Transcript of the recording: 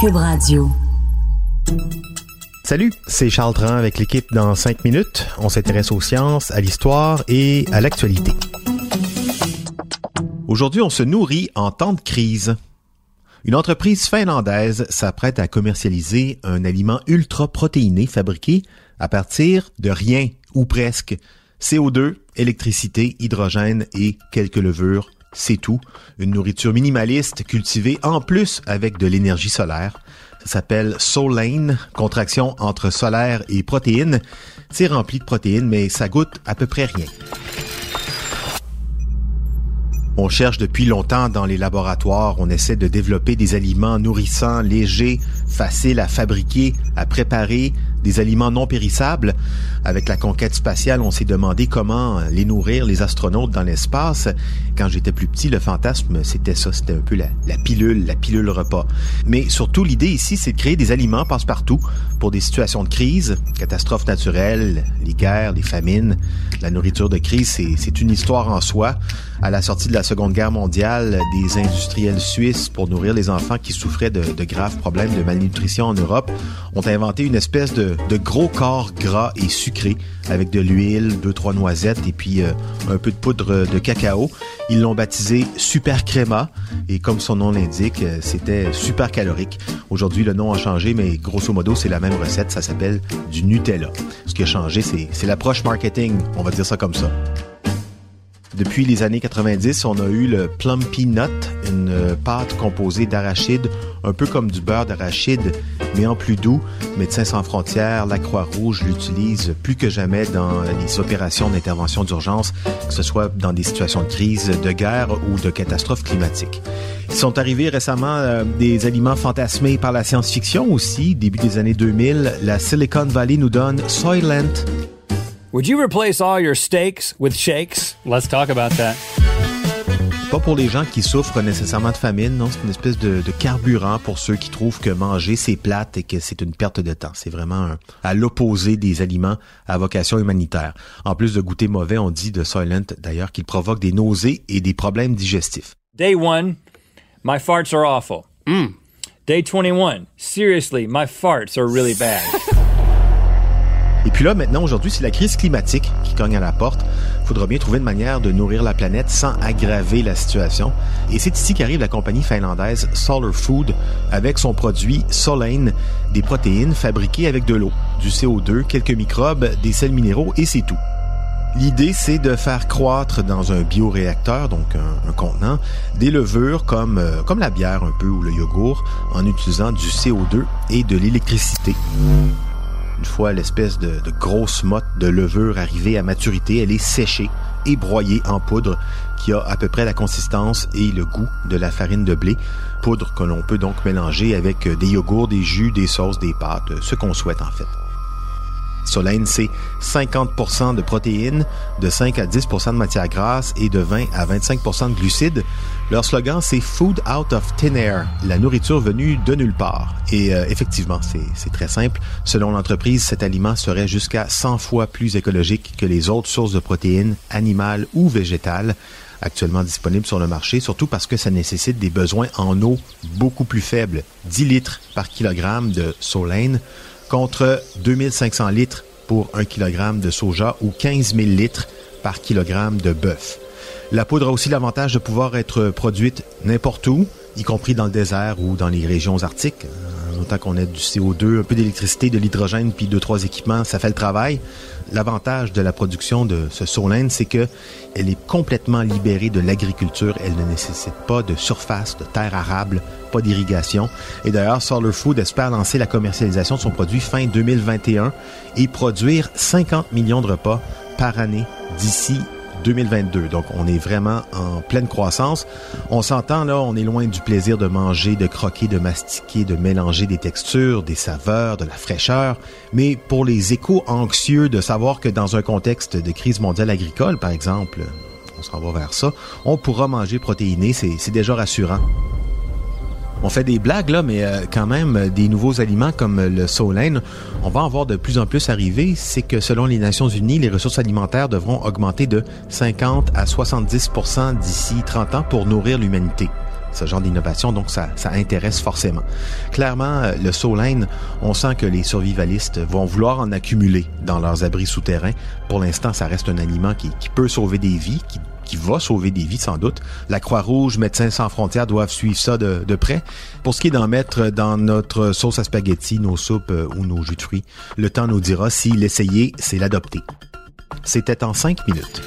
Cube. Salut, c'est Charles Tran avec l'équipe dans 5 minutes. On s'intéresse aux sciences, à l'histoire et à l'actualité. Aujourd'hui, on se nourrit en temps de crise. Une entreprise finlandaise s'apprête à commercialiser un aliment ultra protéiné fabriqué à partir de rien ou presque. CO2, électricité, hydrogène et quelques levures, c'est tout. Une nourriture minimaliste cultivée en plus avec de l'énergie solaire. Ça s'appelle Solane, contraction entre solaire et protéines. C'est rempli de protéines, mais ça goûte à peu près rien. On cherche depuis longtemps dans les laboratoires, on essaie de développer des aliments nourrissants, légers, faciles à fabriquer, à préparer, des aliments non périssables. Avec la conquête spatiale, on s'est demandé comment les nourrir, les astronautes dans l'espace. Quand j'étais plus petit, le fantasme, c'était ça, c'était un peu la, la, pilule, la pilule repas. Mais surtout, l'idée ici, c'est de créer des aliments passe-partout pour des situations de crise, catastrophes naturelles, les guerres, les famines. La nourriture de crise, c'est une histoire en soi. À la sortie de la Seconde Guerre mondiale, des industriels suisses, pour nourrir les enfants qui souffraient de, de graves problèmes de malnutrition en Europe, ont inventé une espèce de gros corps gras et sucrés avec de l'huile, deux trois noisettes et puis euh, un peu de poudre de cacao. Ils l'ont baptisé Super Créma et comme son nom l'indique, euh, c'était super calorique. Aujourd'hui, le nom a changé, mais grosso modo, c'est la même recette. Ça s'appelle du Nutella. Ce qui a changé, c'est l'approche marketing. On va dire ça comme ça. Depuis les années 90, on a eu le Plumpy Nut, une pâte composée d'arachide, un peu comme du beurre d'arachide, mais en plus doux. Médecins sans frontières, la Croix-Rouge l'utilise plus que jamais dans les opérations d'intervention d'urgence, que ce soit dans des situations de crise, de guerre ou de catastrophes climatiques. Ils sont arrivés récemment euh, des aliments fantasmés par la science-fiction aussi. Début des années 2000, la Silicon Valley nous donne Soylent, Would you replace all your steaks with shakes? Let's talk about that. Pas pour les gens qui souffrent nécessairement de famine, non, c'est une espèce de, de, carburant pour ceux qui trouvent que manger c'est plate et que c'est une perte de temps. C'est vraiment un, à l'opposé des aliments à vocation humanitaire. En plus de goûter mauvais, on dit de Soylent d'ailleurs qu'il provoque des nausées et des problèmes digestifs. Day one, my farts are awful. Mm. Day 21, seriously, my farts are really bad. Et puis là, maintenant, aujourd'hui, c'est la crise climatique qui cogne à la porte. Il faudra bien trouver une manière de nourrir la planète sans aggraver la situation. Et c'est ici qu'arrive la compagnie finlandaise Solar Food avec son produit Solane, des protéines fabriquées avec de l'eau, du CO2, quelques microbes, des sels minéraux et c'est tout. L'idée, c'est de faire croître dans un bioréacteur, donc un, contenant, des levures comme, euh, comme la bière un peu ou le yogourt en utilisant du CO2 et de l'électricité. Une fois l'espèce de, grosse motte de levure arrivée à maturité, elle est séchée et broyée en poudre qui a à peu près la consistance et le goût de la farine de blé. Poudre que l'on peut donc mélanger avec des yogourts, des jus, des sauces, des pâtes, ce qu'on souhaite en fait. Solène, c'est 50 de protéines, de 5 à 10 de matières grasses et de 20 à 25% de glucides. Leur slogan, c'est Food out of thin air, la nourriture venue de nulle part. Et euh, effectivement, c'est très simple. Selon l'entreprise, cet aliment serait jusqu'à 100 fois plus écologique que les autres sources de protéines, animales ou végétales actuellement disponibles sur le marché, surtout parce que ça nécessite des besoins en eau beaucoup plus faibles, 10 litres par kilogramme de solène contre 2500 litres pour 1 kg de soja ou 15 000 litres par kilogramme de bœuf. La poudre a aussi l'avantage de pouvoir être produite n'importe où, y compris dans le désert ou dans les régions arctiques. Autant qu'on ait du CO2, un peu d'électricité, de l'hydrogène, puis deux, trois équipements, ça fait le travail. L'avantage de la production de ce solène, c'est que elle est complètement libérée de l'agriculture. Elle ne nécessite pas de surface, de terre arable, pas d'irrigation. Et d'ailleurs, Solar Food espère lancer la commercialisation de son produit fin 2021 et produire 50 millions de repas par année d'ici 2022. Donc, on est vraiment en pleine croissance. On s'entend là, on est loin du plaisir de manger, de croquer, de mastiquer, de mélanger des textures, des saveurs, de la fraîcheur. Mais pour les échos anxieux de savoir que dans un contexte de crise mondiale agricole, par exemple, on s'en va vers ça, on pourra manger protéiné, c'est déjà rassurant. On fait des blagues là, mais euh, quand même euh, des nouveaux aliments comme le solène, on va en voir de plus en plus arriver. C'est que selon les Nations Unies, les ressources alimentaires devront augmenter de 50 à 70% d'ici 30 ans pour nourrir l'humanité ce genre d'innovation, donc ça, ça intéresse forcément. Clairement, euh, le solène, on sent que les survivalistes vont vouloir en accumuler dans leurs abris souterrains. Pour l'instant, ça reste un aliment qui, qui peut sauver des vies, qui qui va sauver des vies sans doute. La Croix-Rouge, Médecins sans frontières doivent suivre ça de, de près. Pour ce qui est d'en mettre dans notre sauce à spaghetti, nos soupes euh, ou nos jus de fruits, le temps nous dira si l'essayer, c'est l'adopter. C'était en cinq minutes.